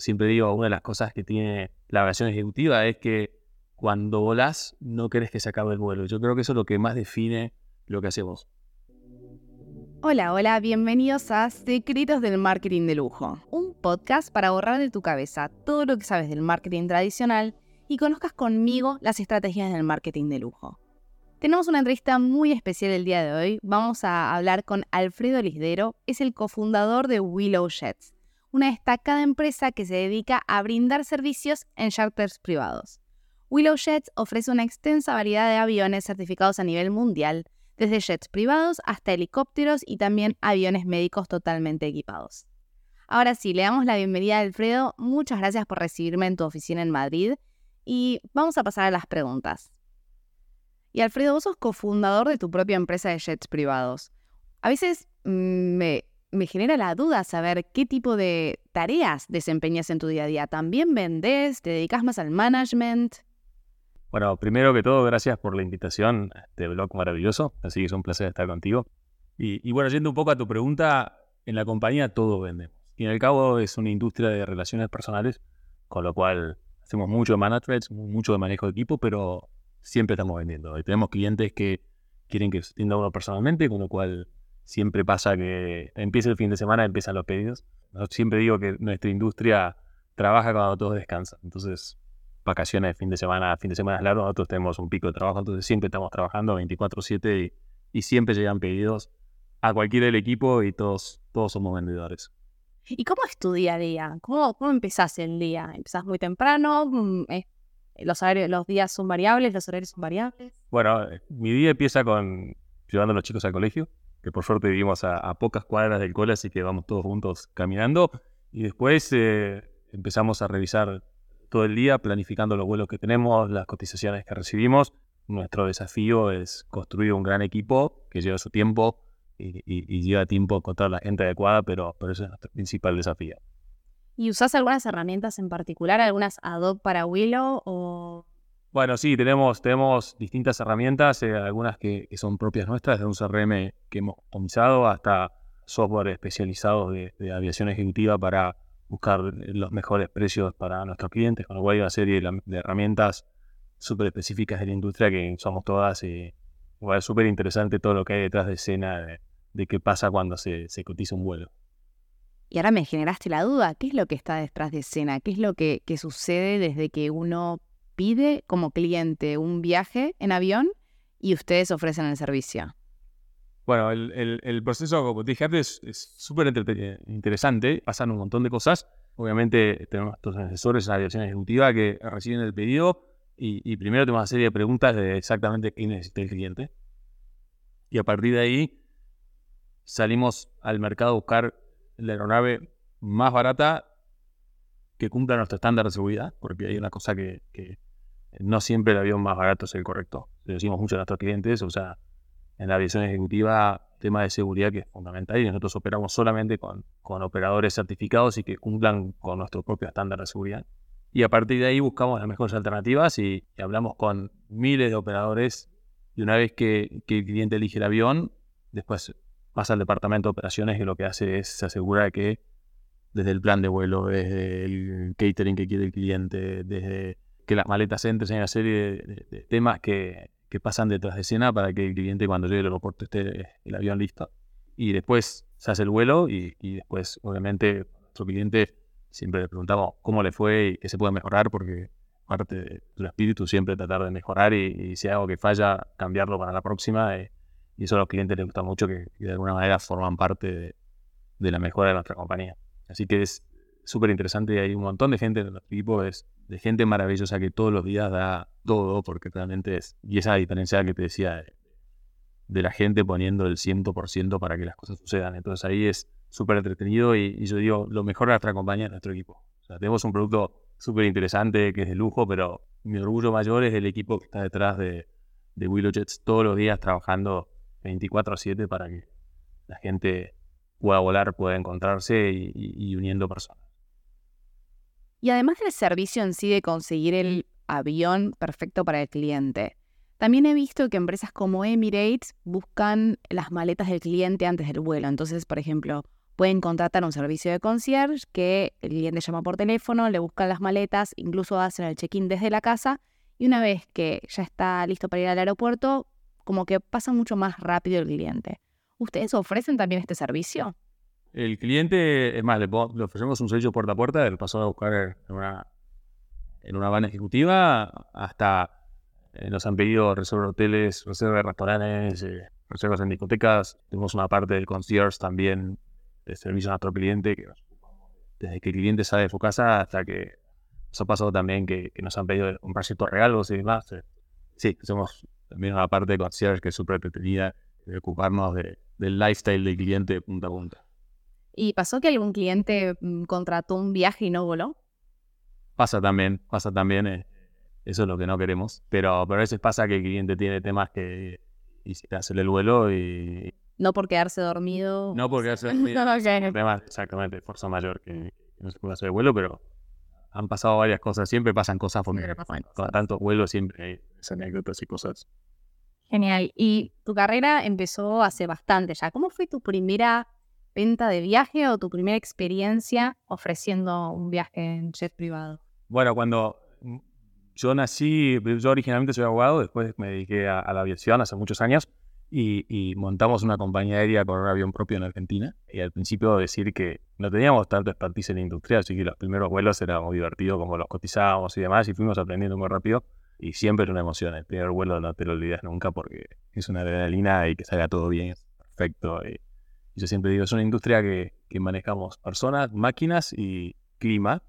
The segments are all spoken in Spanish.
siempre digo, una de las cosas que tiene la aviación ejecutiva es que cuando volás no querés que se acabe el vuelo. Yo creo que eso es lo que más define lo que hacemos. Hola, hola, bienvenidos a Secretos del Marketing de Lujo, un podcast para borrar de tu cabeza todo lo que sabes del marketing tradicional y conozcas conmigo las estrategias del marketing de lujo. Tenemos una entrevista muy especial el día de hoy. Vamos a hablar con Alfredo Lisdero, es el cofundador de Willow Jets, una destacada empresa que se dedica a brindar servicios en charters privados. Willow Jets ofrece una extensa variedad de aviones certificados a nivel mundial, desde jets privados hasta helicópteros y también aviones médicos totalmente equipados. Ahora sí, le damos la bienvenida a Alfredo. Muchas gracias por recibirme en tu oficina en Madrid y vamos a pasar a las preguntas. Y Alfredo, vos sos cofundador de tu propia empresa de jets privados. A veces mm, me, me genera la duda saber qué tipo de tareas desempeñas en tu día a día. ¿También vendés? ¿Te dedicas más al management? Bueno, primero que todo, gracias por la invitación a este blog maravilloso. Así que es un placer estar contigo. Y, bueno, yendo un poco a tu pregunta, en la compañía todo vendemos. Y en el cabo es una industria de relaciones personales, con lo cual hacemos mucho management, mucho de manejo de equipo, pero siempre estamos vendiendo. Y tenemos clientes que quieren que se atienda uno personalmente, con lo cual siempre pasa que empieza el fin de semana, empiezan los pedidos. Yo siempre digo que nuestra industria trabaja cuando todos descansan. Entonces, vacaciones de fin de semana, fin de semana largo, nosotros tenemos un pico de trabajo, entonces siempre estamos trabajando 24/7 y, siempre llegan pedidos a cualquiera del equipo y todos, todos somos vendedores. ¿Y cómo es tu día a día? ¿Cómo, cómo empezás el día? ¿Empezás muy temprano? Mm, los, los días son variables? ¿Los horarios son variables? Bueno, eh, mi día empieza con llevando a los chicos al colegio, que por suerte vivimos a, pocas cuadras del cole, así que vamos todos juntos caminando. Y después eh, empezamos a revisar todo el día planificando los vuelos que tenemos, las cotizaciones que recibimos. Nuestro desafío es construir un gran equipo que lleva su tiempo y, lleva tiempo encontrar la gente adecuada, pero, pero ese es nuestro principal desafío. ¿Y usás algunas herramientas en particular, algunas ad para Willow o...? Bueno, sí, tenemos, tenemos distintas herramientas, eh, algunas que, son propias nuestras, de un CRM que hemos optimizado hasta software especializado de aviación ejecutiva para buscar los mejores precios para nuestros clientes, con lo cual hay una serie de, herramientas súper específicas de la industria que somos todas y es súper interesante todo lo que hay detrás de escena de, qué pasa cuando se, cotiza un vuelo. Y ahora me generaste la duda, ¿qué es lo que está detrás de escena? ¿Qué es lo que sucede desde que uno pide como cliente un viaje en avión y ustedes ofrecen el servicio? Bueno, el, proceso, como te dije antes, es súper interesante. Pasan un montón de cosas. Obviamente tenemos estos asesores en la dirección ejecutiva que reciben el pedido y, primero tenemos una serie de preguntas de exactamente qué necesita el cliente. Y a partir de ahí salimos al mercado a buscar la aeronave más barata que cumpla nuestro estándar de seguridad, porque hay una cosa que, que no siempre el avión más barato es el correcto. Le decimos mucho a nuestros clientes, o sea, en la aviación ejecutiva tema de seguridad que es fundamental y nosotros operamos solamente con, con operadores certificados y que cumplan con nuestro propio estándar de seguridad. Y a partir de ahí buscamos las mejores alternativas y, hablamos con miles de operadores y una vez que, el cliente elige el avión, después pasa al departamento de operaciones que lo que hace es asegurar que desde el plan de vuelo, desde el catering que quiere el cliente, desde que las maletas entren, hay una serie de temas que, pasan detrás de escena para que el cliente cuando llegue al aeropuerto esté el avión listo. Y después se hace el vuelo y, después, obviamente, nuestro cliente siempre le preguntamos cómo le fue y qué se puede mejorar, porque parte de tu espíritu siempre tratar de mejorar y, si hay algo que falla, cambiarlo para la próxima. Eh, y eso a los clientes les gusta mucho, que, de alguna manera forman parte de, de, la mejora de nuestra compañía. Así que es súper interesante y hay un montón de gente en nuestro equipo, es de gente maravillosa que todos los días da todo, porque realmente es, y esa diferencia que te decía de, la gente poniendo el 100% para que las cosas sucedan. Entonces ahí es súper entretenido y, yo digo, lo mejor de nuestra compañía es nuestro equipo. O sea, tenemos un producto súper interesante que es de lujo, pero mi orgullo mayor es el equipo que está detrás de, de Willow Jets todos los días trabajando 24/7 para que la gente pueda volar, pueda encontrarse y uniendo personas. Y además del servicio en sí de conseguir el avión perfecto para el cliente, también he visto que empresas como Emirates buscan las maletas del cliente antes del vuelo. Entonces, por ejemplo, Pueden contratar un servicio de concierge que el cliente llama por teléfono, le buscan las maletas, incluso hacen el check-in desde la casa y una vez que ya está listo para ir al aeropuerto, como que pasa mucho más rápido el cliente. ¿Ustedes ofrecen también este servicio? El cliente, es más, le, ofrecemos un servicio puerta a puerta, le pasó a buscar en una, en una van ejecutiva, hasta eh, nos han pedido reservar hoteles, reservas de restaurantes, eh, reservas en discotecas. Tenemos una parte del concierge también de servicio a nuestro cliente, que desde que el cliente sale de su casa hasta que nos ha pasado también que, nos han pedido comprar ciertos regalos y demás. Eh. Sí, somos también una parte de concierge que es súper entretenida de ocuparnos del lifestyle del cliente de punta a punta. ¿Y pasó que algún cliente mm, contrató un viaje y no voló? Pasa también, pasa también. Eh, eso es lo que no queremos. Pero, pero a veces pasa que el cliente tiene temas que y se hace el vuelo y... No por quedarse dormido. No por quedarse dormido. Temas, exactamente, fuerza mayor que, no se puede hacer el vuelo, pero han pasado varias cosas. Siempre pasan cosas porque con tantos vuelos siempre hay anécdotas y cosas. Genial. Y tu carrera empezó hace bastante ya. ¿Cómo fue tu primera venta de viaje o tu primera experiencia ofreciendo un viaje en jet privado? Bueno, cuando yo nací, yo originalmente soy abogado, después me dediqué a, la aviación hace muchos años y, montamos una compañía aérea con un avión propio en Argentina. Y al principio decir que no teníamos tanto expertise en la industria, así que los primeros vuelos era muy divertido como los cotizábamos y demás y fuimos aprendiendo muy rápido. Y siempre era una emoción. El primer vuelo no te lo olvidas nunca porque es una adrenalina y que salga todo bien, perfecto. Y, yo siempre digo, es una industria que, que manejamos personas, máquinas y clima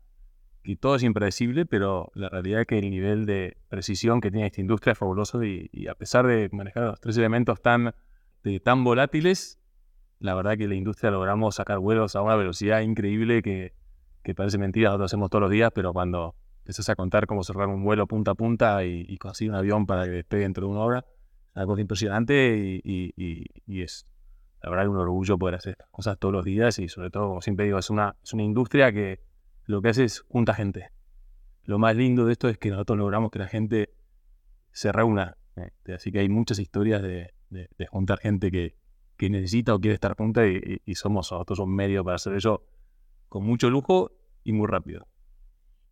y todo es impredecible, pero la realidad es que el nivel de precisión que tiene esta industria es fabuloso y, a pesar de manejar los tres elementos tan, tan volátiles, la verdad que la industria logramos sacar vuelos a una velocidad increíble que, parece mentira, nosotros hacemos todos los días, pero cuando empiezas a contar cómo cerrar un vuelo punta a punta y, conseguir un avión para que despegue dentro de una hora, algo impresionante y, es la verdad un orgullo poder hacer estas cosas todos los días y sobre todo, como siempre digo, es una, es una industria que lo que hace es junta gente. Lo más lindo de esto es que nosotros logramos que la gente se reúna. Este, así que hay muchas historias de, juntar gente que, necesita o quiere estar junta y, somos nosotros un medio para hacer eso con mucho lujo y muy rápido.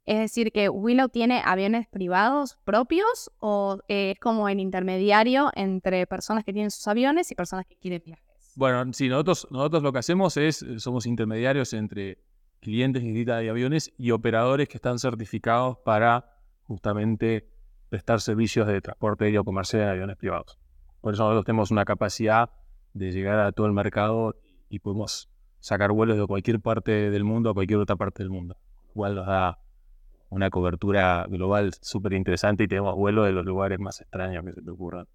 Es decir, que Willow tiene aviones privados propios o es como el intermediario entre personas que tienen sus aviones y personas que quieren viajes. Bueno, sí, nosotros, nosotros lo que hacemos es, somos intermediarios entre clientes de aviones y operadores que están certificados para justamente prestar servicios de transporte aéreo comercial en aviones privados. Por eso nosotros tenemos una capacidad de llegar a todo el mercado y podemos sacar vuelos de cualquier parte del mundo a cualquier otra parte del mundo, lo cual nos da una cobertura global súper interesante y tenemos vuelos de los lugares más extraños que se te ocurran.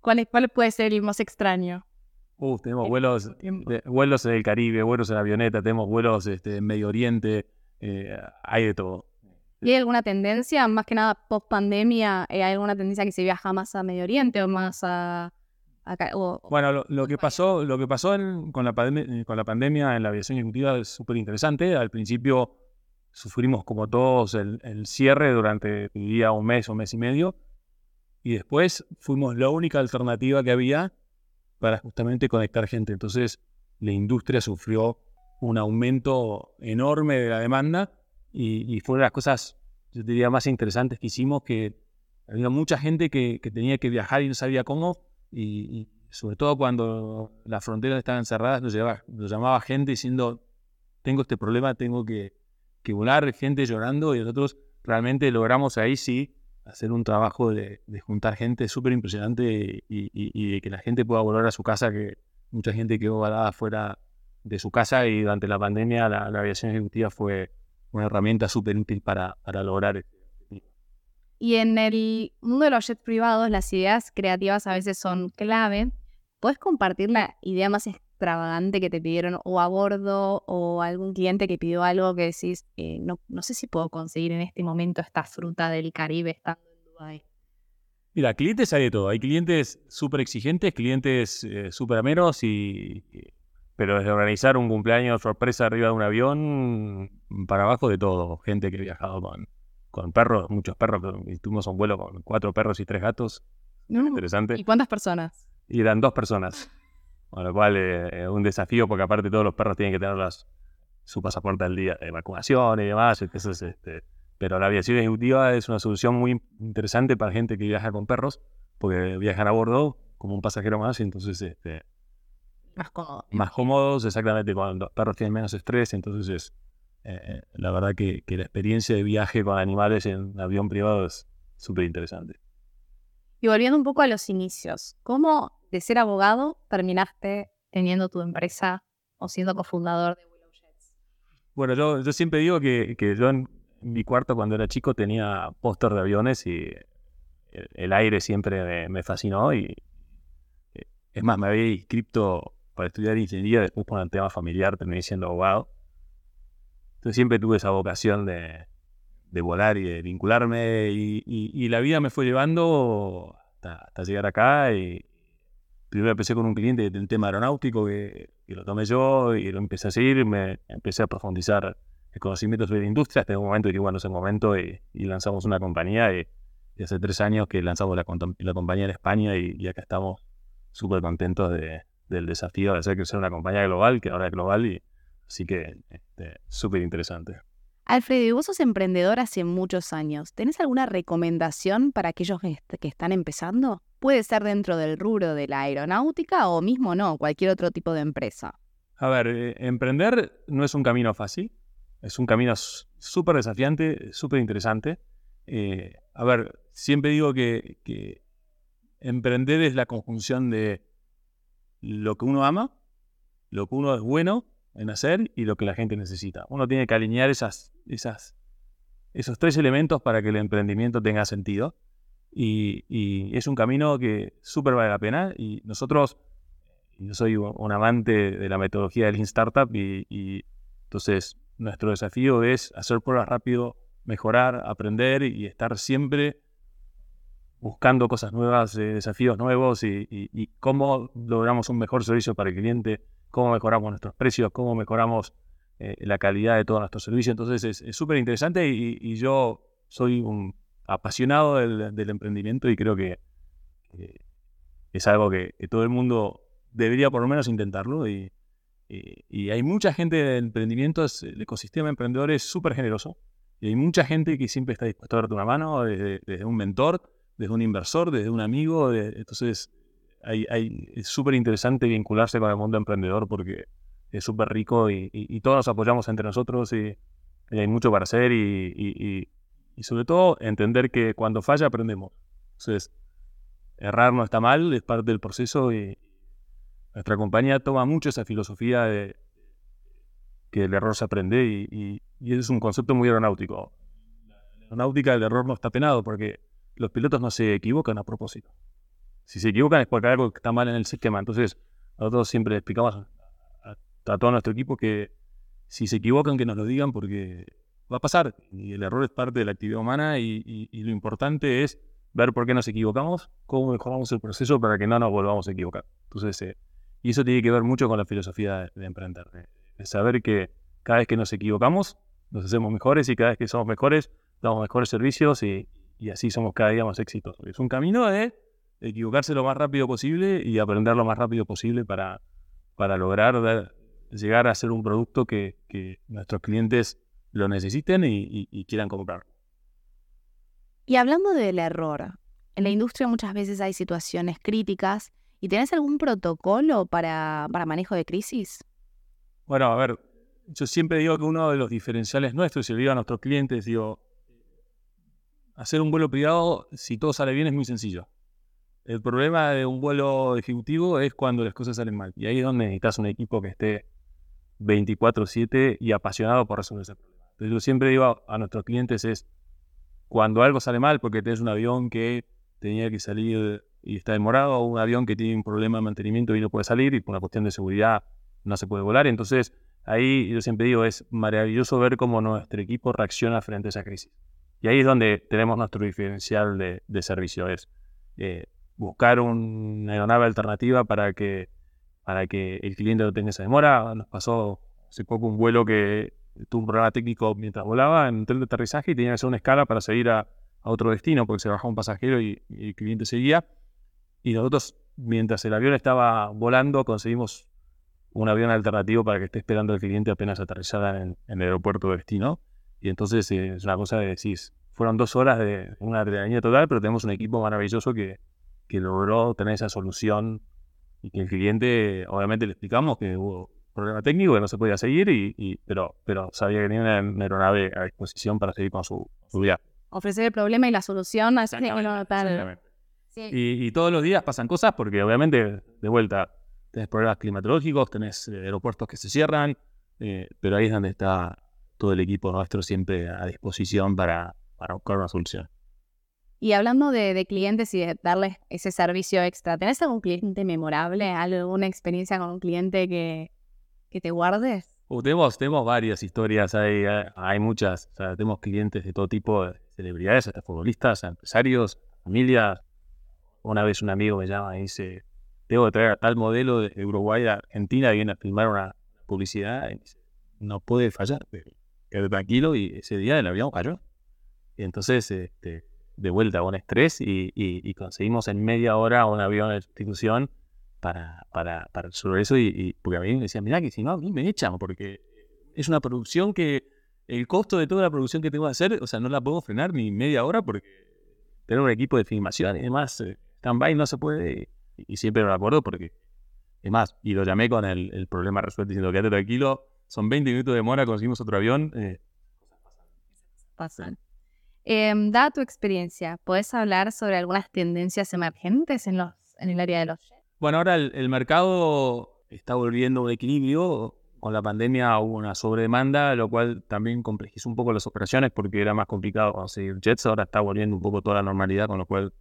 ¿Cuál, ¿Cuál puede ser el más extraño? Uf, tenemos vuelos, vuelos en el Caribe, vuelos en avioneta, tenemos vuelos este, en Medio Oriente, eh, hay de todo. ¿Y hay alguna tendencia, más que nada post pandemia, eh, hay alguna tendencia que se viaja más a Medio Oriente o más a, acá? bueno, lo, que pasó, lo que pasó con, la con la pandemia en la aviación ejecutiva es súper interesante. Al principio sufrimos como todos el, el cierre durante, diría, un mes o un mes y medio. Y después fuimos la única alternativa que había para justamente conectar gente. Entonces, la industria sufrió un aumento enorme de la demanda y, fue una de las cosas, yo diría, más interesantes que hicimos, que había mucha gente que, tenía que viajar y no sabía cómo, y, sobre todo cuando las fronteras estaban cerradas, nos, llamaba gente diciendo, tengo este problema, tengo que, que volar, gente llorando, y nosotros realmente logramos ahí sí hacer un trabajo de, juntar gente súper impresionante y, de que la gente pueda volver a su casa, que mucha gente quedó varada fuera de su casa y durante la pandemia la, aviación ejecutiva fue una herramienta súper útil para, para lograr Y en el mundo de los jets privados, las ideas creativas a veces son clave. ¿Puedes compartir la idea más extravagante que te pidieron o a bordo o algún cliente que pidió algo que decís, eh, no, no sé si puedo conseguir en este momento esta fruta del Caribe estando en Dubái? Mira, clientes hay de todo. Hay clientes súper exigentes, clientes eh, súper amenos, y, pero desde organizar un cumpleaños sorpresa arriba de un avión para abajo de todo. Gente que ha viajado con, con perros, muchos perros. Tuvimos un vuelo con cuatro perros y tres gatos. Interesante. ¿Y cuántas personas? Y eran dos personas. Con lo cual eh, es un desafío porque aparte todos los perros tienen que tener las, su pasaporte al día de vacunación y demás. Entonces, este, pero la aviación ejecutiva es una solución muy interesante para gente que viaja con perros, porque viajan a bordo como un pasajero más y entonces este, más cómodos. Más cómodos, exactamente, cuando los perros tienen menos estrés, entonces es, eh, eh, la verdad que, que, la experiencia de viaje con animales en avión privado es súper interesante. Y volviendo un poco a los inicios, ¿cómo de ser abogado terminaste teniendo tu empresa o siendo cofundador de Willow Jets? Bueno, yo, siempre digo que, yo en mi cuarto cuando era chico tenía póster de aviones y el, aire siempre me, fascinó y eh, es más, me había inscrito para estudiar ingeniería, después por el tema familiar terminé siendo abogado. Entonces siempre tuve esa vocación de, volar y de vincularme y, y, la vida me fue llevando hasta, hasta, llegar acá y primero empecé con un cliente del tema aeronáutico que, lo tomé yo y lo empecé a seguir, me empecé a profundizar el conocimiento sobre la industria hasta un momento y que bueno, ese momento y, lanzamos una compañía y, hace tres años que lanzamos la, la compañía en España y, acá estamos súper contentos de, del desafío de hacer crecer una compañía global que ahora es global y así que este, súper interesante. Alfredo, vos sos emprendedor hace muchos años. ¿Tenés alguna recomendación para aquellos que, están empezando? Puede ser dentro del rubro de la aeronáutica o mismo no, cualquier otro tipo de empresa. A ver, eh, emprender no es un camino fácil, es un camino súper desafiante, súper interesante. Eh, a ver, siempre digo que, emprender es la conjunción de lo que uno ama, lo que uno es bueno en hacer y lo que la gente necesita. Uno tiene que alinear esas, esas, esos tres elementos para que el emprendimiento tenga sentido. Y, es un camino que súper vale la pena. Y nosotros, yo soy un amante de la metodología del Lean Startup y, entonces nuestro desafío es hacer pruebas rápido, mejorar, aprender y estar siempre buscando cosas nuevas, eh, desafíos nuevos y, cómo logramos un mejor servicio para el cliente, cómo mejoramos nuestros precios, cómo mejoramos eh, la calidad de todos nuestros servicios. Entonces es súper interesante y, yo soy un apasionado del, emprendimiento y creo que, es algo que, todo el mundo debería por lo menos intentarlo. Y, hay mucha gente de emprendimiento, el ecosistema emprendedor es súper generoso. Y hay mucha gente que siempre está dispuesta a darte una mano, desde un mentor desde un inversor, desde un amigo. entonces, hay, es súper interesante vincularse con el mundo emprendedor porque es súper rico y, todos nos apoyamos entre nosotros y, hay mucho para hacer y, sobre todo entender que cuando falla aprendemos. Entonces, errar no está mal, es parte del proceso y nuestra compañía toma mucho esa filosofía de que el error se aprende y, y, es un concepto muy aeronáutico. La aeronáutica, el error no está penado porque los pilotos no se equivocan a propósito. Si se equivocan es porque hay algo que está mal en el sistema. Entonces, nosotros siempre explicamos a, todo nuestro equipo que si se equivocan, que nos lo digan porque va a pasar. Y el error es parte de la actividad humana y, lo importante es ver por qué nos equivocamos, cómo mejoramos el proceso para que no nos volvamos a equivocar. Entonces, eh, y eso tiene que ver mucho con la filosofía de, emprender, de, saber que cada vez que nos equivocamos, nos hacemos mejores y cada vez que somos mejores, damos mejores servicios y, y así somos cada día más exitosos. Es un camino de equivocarse lo más rápido posible y aprender lo más rápido posible para, para lograr llegar a ser un producto que, nuestros clientes lo necesiten y, quieran comprar. Y hablando del error, en la industria muchas veces hay situaciones críticas y ¿tenés algún protocolo para, para manejo de crisis? Bueno, a ver, yo siempre digo que uno de los diferenciales nuestros, y lo digo a nuestros clientes, digo, Hacer un vuelo privado, si todo sale bien, es muy sencillo. El problema de un vuelo ejecutivo es cuando las cosas salen mal. Y ahí es donde necesitas un equipo que esté 24/7 y apasionado por resolver ese problema. Entonces yo siempre digo a nuestros clientes es, cuando algo sale mal, porque tienes un avión que tenía que salir y está demorado, o un avión que tiene un problema de mantenimiento y no puede salir, y por una cuestión de seguridad no se puede volar. Entonces ahí yo siempre digo, es maravilloso ver cómo nuestro equipo reacciona frente a esa crisis. Y ahí es donde tenemos nuestro diferencial de, servicio, es eh, buscar una aeronave alternativa para que, para que el cliente no tenga esa demora. Nos pasó hace poco un vuelo que tuvo un problema técnico mientras volaba en un tren de aterrizaje y tenía que hacer una escala para seguir a, otro destino porque se bajó un pasajero y, el cliente seguía. Y nosotros mientras el avión estaba volando, conseguimos un avión alternativo para que esté esperando el cliente apenas aterrizada en, en, el aeropuerto de destino. Y entonces eh, es una cosa de decir, fueron dos horas de una adrenalina total, pero tenemos un equipo maravilloso que, que logró tener esa solución y que el cliente, obviamente le explicamos que hubo problema técnico, que no se podía seguir, y, pero, pero sabía que tenía una aeronave a disposición para seguir con su, su viaje. Ofrecer el problema y la solución, así y, y, todos los días pasan cosas porque obviamente, de vuelta, tenés problemas climatológicos, tenés eh, aeropuertos que se cierran, eh, pero ahí es donde está todo el equipo nuestro siempre a disposición para, para buscar una solución. Y hablando de, clientes y de darles ese servicio extra, ¿tenés algún cliente memorable? ¿Alguna experiencia con un cliente que, que te guardes? Uh, tenemos, tenemos varias historias, hay, hay muchas. O sea, tenemos clientes de todo tipo, de celebridades, hasta futbolistas, empresarios, familias. Una vez un amigo me llama y dice, tengo que traer a tal modelo de Uruguay a Argentina, viene a filmar una publicidad. Y dice, no puede fallar, quédate tranquilo. Y ese día el avión cayó. Y entonces, este, de vuelta con estrés y, conseguimos en media hora un avión de sustitución para, para, para resolver eso. Y, porque a mí me decían, mira que si no, a mí me echan, porque es una producción que el costo de toda la producción que tengo que hacer, o sea, no la puedo frenar ni media hora porque tener un equipo de filmación y demás, eh, stand-by no se puede. Y, siempre lo acuerdo porque, es más, y lo llamé con el, problema resuelto diciendo, quédate tranquilo, son 20 minutos de demora, conseguimos otro avión. Eh, pasan. Em, da tu experiencia, ¿puedes hablar sobre algunas tendencias emergentes en, los, en el área de los? Bueno, ahora el, mercado está volviendo a un equilibrio. Con la pandemia hubo una sobredemanda, lo cual también complejizó un poco las operaciones porque era más complicado conseguir jets. Ahora está volviendo un poco toda la normalidad, con lo cual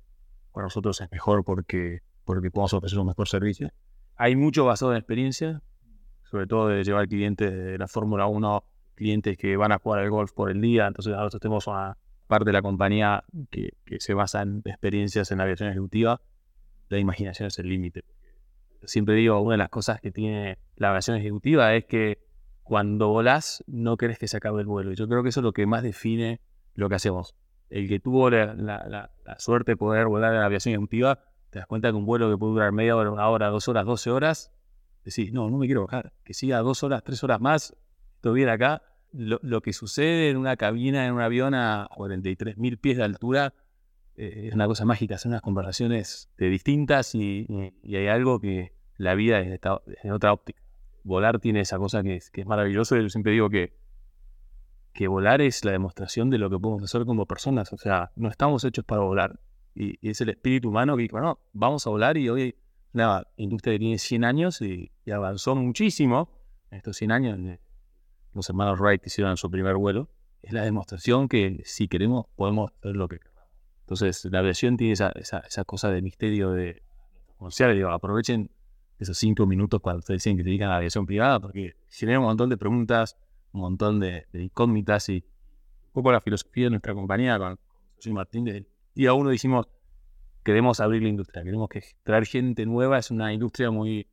para nosotros es mejor porque, porque podemos ofrecer un mejor servicio. Hay mucho basado en experiencia, sobre todo de llevar clientes de la Fórmula 1, clientes que van a jugar al golf por el día. Entonces, nosotros tenemos una, parte de la compañía que, se basa en experiencias en aviación ejecutiva, la imaginación es el límite. Siempre digo, una de las cosas que tiene la aviación ejecutiva es que cuando volás no querés que se acabe el vuelo. Y yo creo que eso es lo que más define lo que hacemos. El que tuvo la, suerte de poder volar en la aviación ejecutiva, te das cuenta que un vuelo que puede durar media hora, una hora, dos horas, doce horas, decís, no, no me quiero bajar. Que siga dos horas, tres horas más, estuviera acá, lo, que sucede en una cabina, en un avión a 43.000 pies de altura, eh, es una cosa mágica, son unas conversaciones de distintas y, hay algo que la vida es en otra óptica. Volar tiene esa cosa que es, que es maravilloso. Yo siempre digo que, que volar es la demostración de lo que podemos hacer como personas. O sea, no estamos hechos para volar. Y, es el espíritu humano que, bueno, vamos a volar y hoy, la industria que tiene 100 años y, avanzó muchísimo en estos 100 años los hermanos Wright hicieron su primer vuelo, es la demostración que si queremos podemos hacer lo que queramos. Entonces, la aviación tiene esa, esa, cosa de misterio de comercial. Digo, aprovechen esos cinco minutos cuando ustedes dicen que se dedican a la aviación privada, porque genera un montón de preguntas, un montón de, incógnitas y un poco la filosofía de nuestra compañía con José Martín. Y a uno decimos, queremos abrir la industria, queremos que traer gente nueva, es una industria muy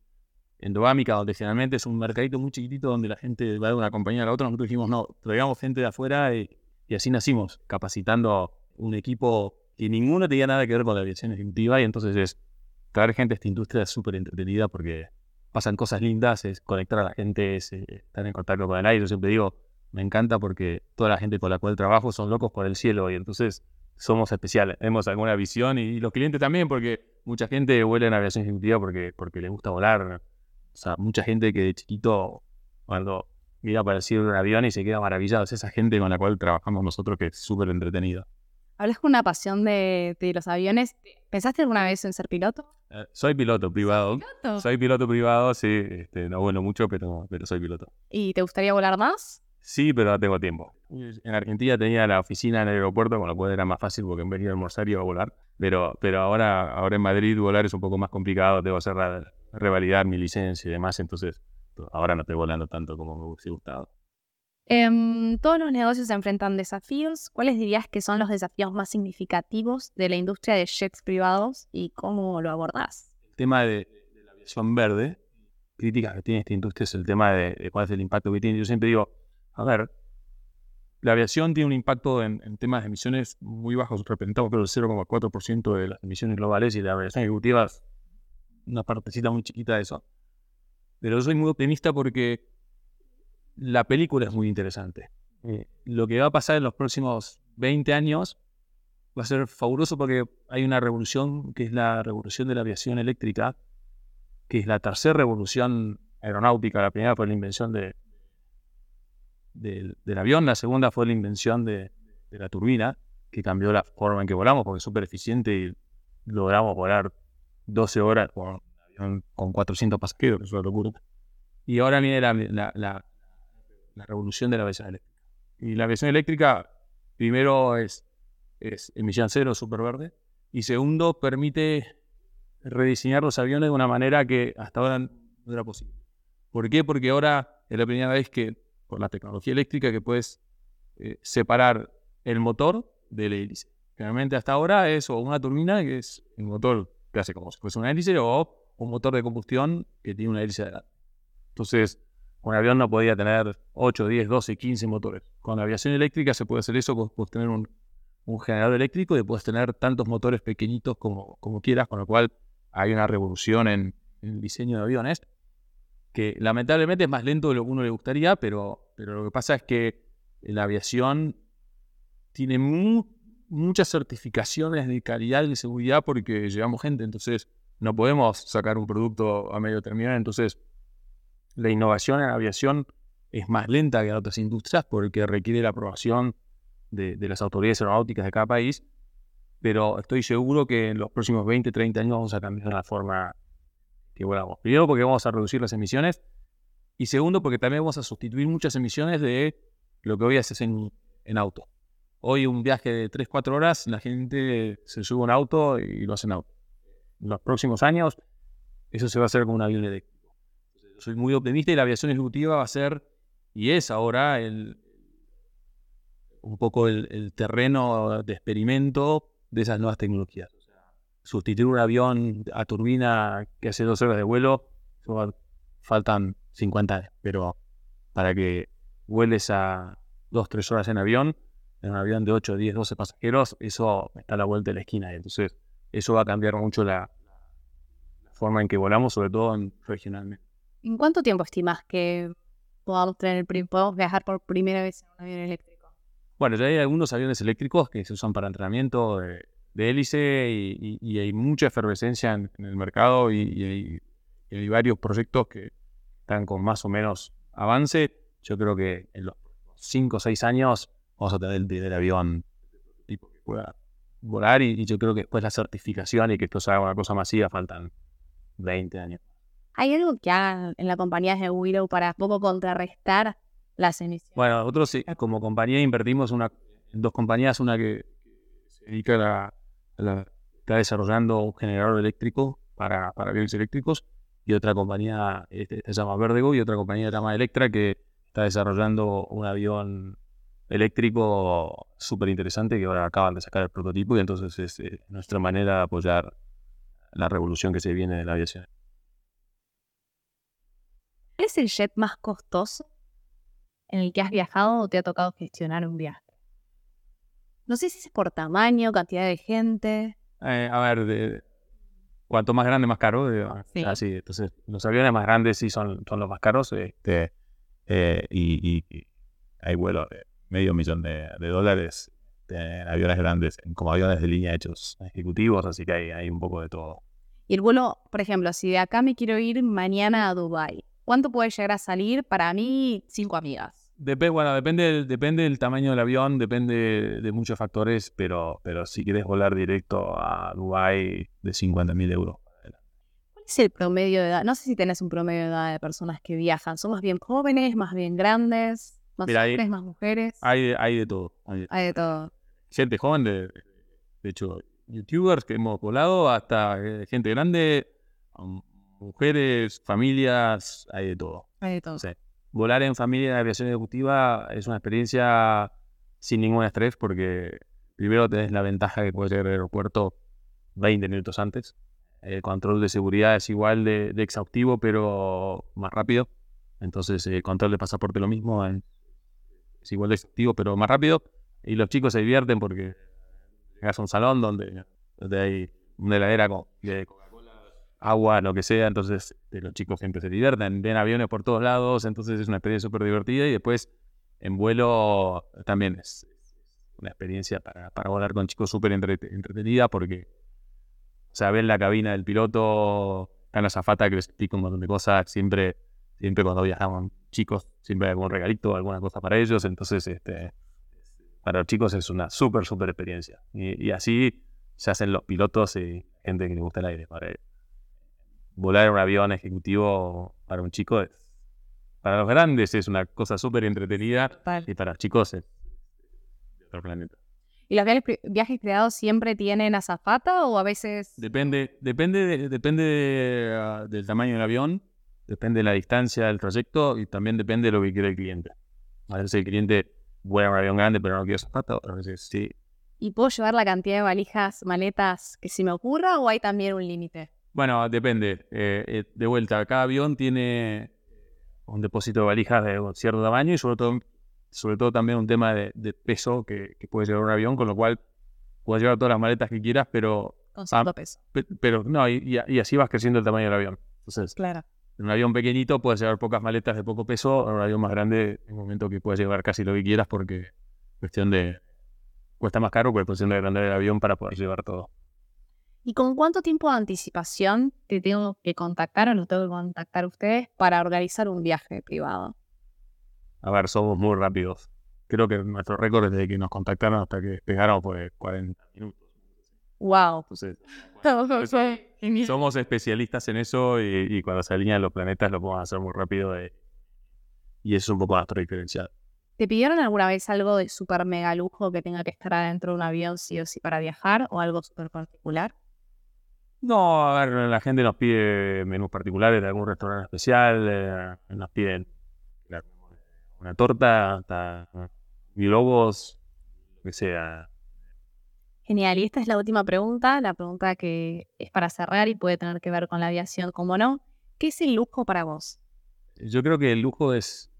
endogámica, donde generalmente es un mercadito muy chiquitito donde la gente va de una compañía a la otra, nosotros dijimos, no, traigamos gente de afuera y, así nacimos, capacitando un equipo que ninguno tenía nada que ver con la aviación ejecutiva y entonces es traer gente a esta industria es súper entretenida porque pasan cosas lindas, es conectar a la gente, es eh, estar en contacto con el aire. Yo siempre digo, me encanta porque toda la gente con la cual trabajo son locos por el cielo y entonces somos especiales, tenemos alguna visión y, los clientes también porque mucha gente vuela en aviación ejecutiva porque, porque les gusta volar o sea, mucha gente que de chiquito, cuando mira para el un avión y se queda maravillado, es esa gente con la cual trabajamos nosotros que es súper entretenida. Hablas con una pasión de, los aviones. ¿Pensaste alguna vez en ser piloto? Eh, soy piloto privado. Soy piloto privado, sí. Este, no vuelo mucho, pero, pero soy piloto. ¿Y te gustaría volar más? Sí, pero no tengo tiempo. En Argentina tenía la oficina en el aeropuerto, con lo cual era más fácil porque en vez de ir a almorzar iba a volar. Pero, pero ahora, ahora en Madrid volar es un poco más complicado. Tengo que hacer revalidar mi licencia y demás, entonces ahora no estoy volando tanto como me hubiese gustado. Em, todos los negocios se enfrentan desafíos. ¿Cuáles dirías que son los desafíos más significativos de la industria de jets privados y cómo lo abordás? El tema de, la aviación verde, crítica que tiene esta industria es el tema de, cuál es el impacto que tiene. Yo siempre digo, a ver, la aviación tiene un impacto en, temas de emisiones muy bajos, representamos pero el 0,4% de las emisiones globales y la aviación ejecutiva una partecita muy chiquita de eso. Pero yo soy muy optimista porque la película es muy interesante. Eh, lo que va a pasar en los próximos 20 años va a ser fabuloso porque hay una revolución que es la revolución de la aviación eléctrica, que es la tercera revolución aeronáutica. La primera fue la invención de, del, avión, la segunda fue la invención de, la turbina, que cambió la forma en que volamos porque es súper eficiente y logramos volar 12 horas con, con 400 pasajeros, que es una locura. Y ahora viene la revolución de la aviación eléctrica. Y la aviación eléctrica, primero es es emisión cero, súper verde. Y segundo, permite rediseñar los aviones de una manera que hasta ahora no era posible. ¿Por qué? Porque ahora es la primera vez que, por la tecnología eléctrica, que puedes eh, separar el motor del hélice. Generalmente hasta ahora es o una turbina, que es el motor que hace como si fuese una hélice, o un motor de combustión que tiene una hélice adelante. Entonces, un avión no podía tener 8, 10, 12, 15 motores. Con la aviación eléctrica se puede hacer eso, puedes tener un, generador eléctrico y puedes tener tantos motores pequeñitos como, como quieras, con lo cual hay una revolución en, el diseño de aviones que lamentablemente es más lento de lo que uno le gustaría, pero, pero lo que pasa es que la aviación tiene muchas certificaciones de calidad y de seguridad porque llevamos gente, entonces no podemos sacar un producto a medio terminar, entonces la innovación en aviación es más lenta que en otras industrias porque requiere la aprobación de, las autoridades aeronáuticas de cada país, pero estoy seguro que en los próximos 20, 30 años vamos a cambiar la forma que volamos. Primero porque vamos a reducir las emisiones y segundo porque también vamos a sustituir muchas emisiones de lo que hoy haces en, en auto. Hoy un viaje de 3, 4 horas, la gente se sube a un auto y lo hace en auto. En los próximos años eso se va a hacer con un avión eléctrico. Soy muy optimista y la aviación ejecutiva va a ser, y es ahora, el, un poco el, terreno de experimento de esas nuevas tecnologías. sustituir un avión a turbina que hace dos horas de vuelo, faltan 50 años, pero para que vueles a dos, tres horas en avión, en un avión de 8, 10, 12 pasajeros, eso está a la vuelta de la esquina. Entonces, eso va a cambiar mucho la, forma en que volamos, sobre todo regionalmente. ¿En cuánto tiempo estimas que podamos, tener podamos viajar por primera vez en un avión eléctrico? Bueno, ya hay algunos aviones eléctricos que se usan para entrenamiento de, hélice y, hay mucha efervescencia en, el mercado y, hay, varios proyectos que están con más o menos avance. Yo creo que en los 5 o 6 años vamos a tener el primer avión tipo que pueda volar y, yo creo que después la certificación y que esto sea una cosa masiva faltan 20 años. ¿Hay algo que hagan en la compañía de Willow para poco contrarrestar las emisiones. Bueno, nosotros como compañía invertimos una, en dos compañías, una que se dedica a la, está desarrollando un generador eléctrico para, para aviones eléctricos y otra compañía este, se llama Vertigo y otra compañía se llama Electra que está desarrollando un avión eléctrico súper interesante que ahora acaban de sacar el prototipo y entonces es eh, nuestra manera de apoyar la revolución que se viene de la aviación. ¿Cuál es el jet más costoso en el que has viajado o te ha tocado gestionar un viaje? No sé si es por tamaño, cantidad de gente. Eh, a ver, cuanto más grande, más caro. sí. Así, entonces, los aviones más grandes sí son, son los más caros. Este, eh, y, hay vuelos de medio millón de, dólares en aviones grandes, como aviones de línea hechos ejecutivos, así que hay, hay un poco de todo. Y el vuelo, por ejemplo, si de acá me quiero ir mañana a Dubai, ¿cuánto puede llegar a salir? Para mí, cinco amigas bueno, depende, depende del tamaño del avión, depende de muchos factores, pero, pero si quieres volar directo a Dubái de 50.000 euros. ¿Cuál es el promedio de edad? No sé si tenés un promedio de edad de personas que viajan. ¿Son más bien jóvenes, más bien grandes? ¿Más hombres, más mujeres? Hay, hay de todo. Hay, de todo. Gente joven, de, de hecho, youtubers que hemos volado, hasta eh, gente grande, mujeres, familias, hay de todo. Hay de todo volar en familia en aviación ejecutiva es una experiencia sin ningún estrés porque primero tenés la ventaja que puedes llegar al aeropuerto 20 minutos antes. El control de seguridad es igual de, exhaustivo, pero más rápido. Entonces el control de pasaporte lo mismo, es igual de exhaustivo, pero más rápido. Y los chicos se divierten porque llegas a un salón donde, hay una heladera con, de Coca-Cola agua, lo que sea, entonces este, los chicos siempre se divierten, ven aviones por todos lados, entonces es una experiencia súper divertida y después en vuelo también es una experiencia para, para volar con chicos súper entretenida porque, o sea, ven la cabina del piloto, está la zafata que les explica un montón de cosas, siempre, siempre cuando viajamos chicos, siempre hay algún regalito, alguna cosa para ellos, entonces este, para los chicos es una súper, súper experiencia. Y, así se hacen los pilotos y gente que le gusta el aire. Para volar en un avión ejecutivo para un chico es, para los grandes es una cosa súper entretenida y para los chicos es de otro planeta. ¿Y los viajes, creados siempre tienen azafata o a veces...? Depende, depende, depende ah, del tamaño del avión, depende de la distancia del trayecto y también depende de lo que quiere el cliente. A veces el cliente vuela un avión grande pero no quiere azafata, otras veces sí. ¿Y puedo llevar la cantidad de valijas, maletas que se me ocurra o hay también un límite? Bueno, depende. Eh, eh, de vuelta, cada avión tiene un depósito de valijas de cierto tamaño y sobre todo, sobre todo también un tema de, peso que, puede llevar un avión, con lo cual puedes llevar todas las maletas que quieras, pero... Con cierto peso. pero no, y, así vas creciendo el tamaño del avión. Entonces, claro. en un avión pequeñito puedes llevar pocas maletas de poco peso, en un avión más grande, en un momento que puedes llevar casi lo que quieras porque cuestión de... Cuesta más caro, pues cuestión de agrandar el avión para poder llevar todo. ¿Y con cuánto tiempo de anticipación te tengo que contactar o los tengo que contactar ustedes para organizar un viaje privado? A ver, somos muy rápidos. Creo que nuestro récord desde que nos contactaron hasta que despegaron fue 40 minutos. Wow. Entonces, somos especialistas en eso y, cuando se alinean los planetas lo podemos hacer muy rápido y eso es un poco nuestro diferencial. ¿Te pidieron alguna vez algo de súper mega lujo que tenga que estar adentro de un avión sí o sí para viajar o algo súper particular? No, a ver, la gente nos pide menús particulares de algún restaurante especial, eh, nos piden una torta, hasta globos, lo que sea. Genial, y esta es la última pregunta, la pregunta que es para cerrar y puede tener que ver con la aviación, como no. ¿Qué es el lujo para vos? Yo creo que el lujo es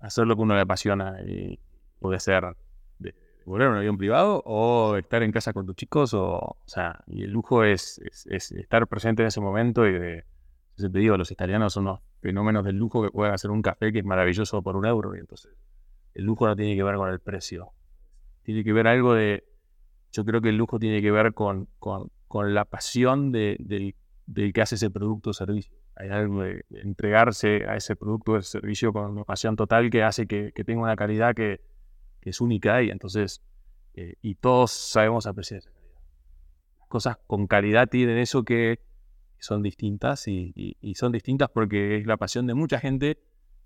hacer lo que uno le apasiona y puede ser volar un avión privado o estar en casa con tus chicos. O, o sea, y el lujo es, es, estar presente en ese momento y de, yo te digo, los italianos son unos fenómenos del lujo que pueden hacer un café que es maravilloso por un euro. Y entonces, el lujo no tiene que ver con el precio. Tiene que ver algo de. Yo creo que el lujo tiene que ver con, con, con la pasión de, del, que hace ese producto o servicio. Hay algo de entregarse a ese producto o servicio con una pasión total que hace que, que tenga una calidad que, que es única y entonces, eh, y todos sabemos apreciar esa calidad. Las cosas con calidad tienen eso que son distintas y, son distintas porque es la pasión de mucha gente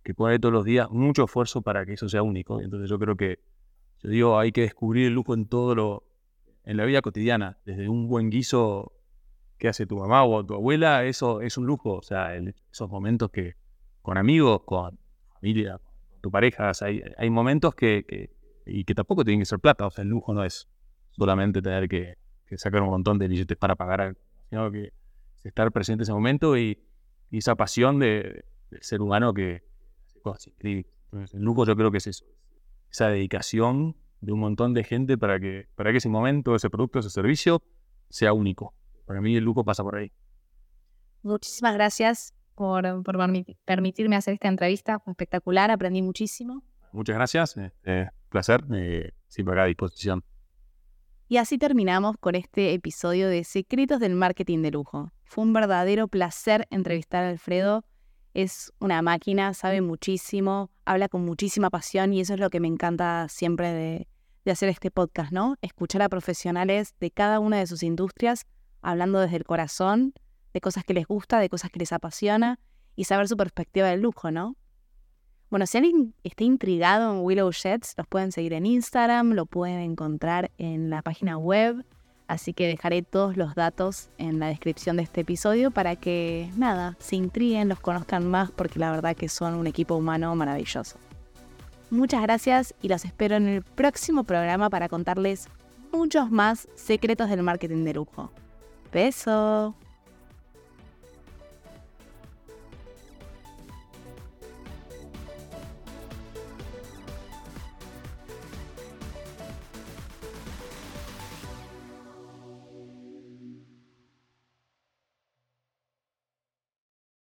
que pone todos los días mucho esfuerzo para que eso sea único. Entonces yo creo que, yo digo, hay que descubrir el lujo en todo lo, en la vida cotidiana, desde un buen guiso que hace tu mamá o tu abuela, eso es un lujo. O sea, esos momentos que con amigos, con familia, con tu pareja, hay, hay momentos que, y que tampoco tienen que ser plata, o sea, el lujo no es solamente tener que, sacar un montón de billetes para pagar, sino que estar presente en ese momento y, esa pasión de, del ser humano que el lujo yo creo que es eso, esa dedicación de un montón de gente para que, para que ese momento, ese producto, ese servicio sea único. Para mí el lujo pasa por ahí. Muchísimas gracias por, por permitirme hacer esta entrevista. Fue espectacular, aprendí muchísimo. Muchas gracias. Este, placer, eh, siempre acá a disposición. Y así terminamos con este episodio de Secretos del Marketing de Lujo. Fue un verdadero placer entrevistar a Alfredo. Es una máquina, sabe muchísimo, habla con muchísima pasión y eso es lo que me encanta siempre de, de hacer este podcast, ¿no? Escuchar a profesionales de cada una de sus industrias hablando desde el corazón, de cosas que les gusta, de cosas que les apasiona y saber su perspectiva del lujo, ¿no? Bueno, si alguien está intrigado en Willow Jets, los pueden seguir en Instagram, lo pueden encontrar en la página web. Así que dejaré todos los datos en la descripción de este episodio para que, nada, se intriguen, los conozcan más, porque la verdad que son un equipo humano maravilloso. Muchas gracias y los espero en el próximo programa para contarles muchos más secretos del marketing de lujo. Beso.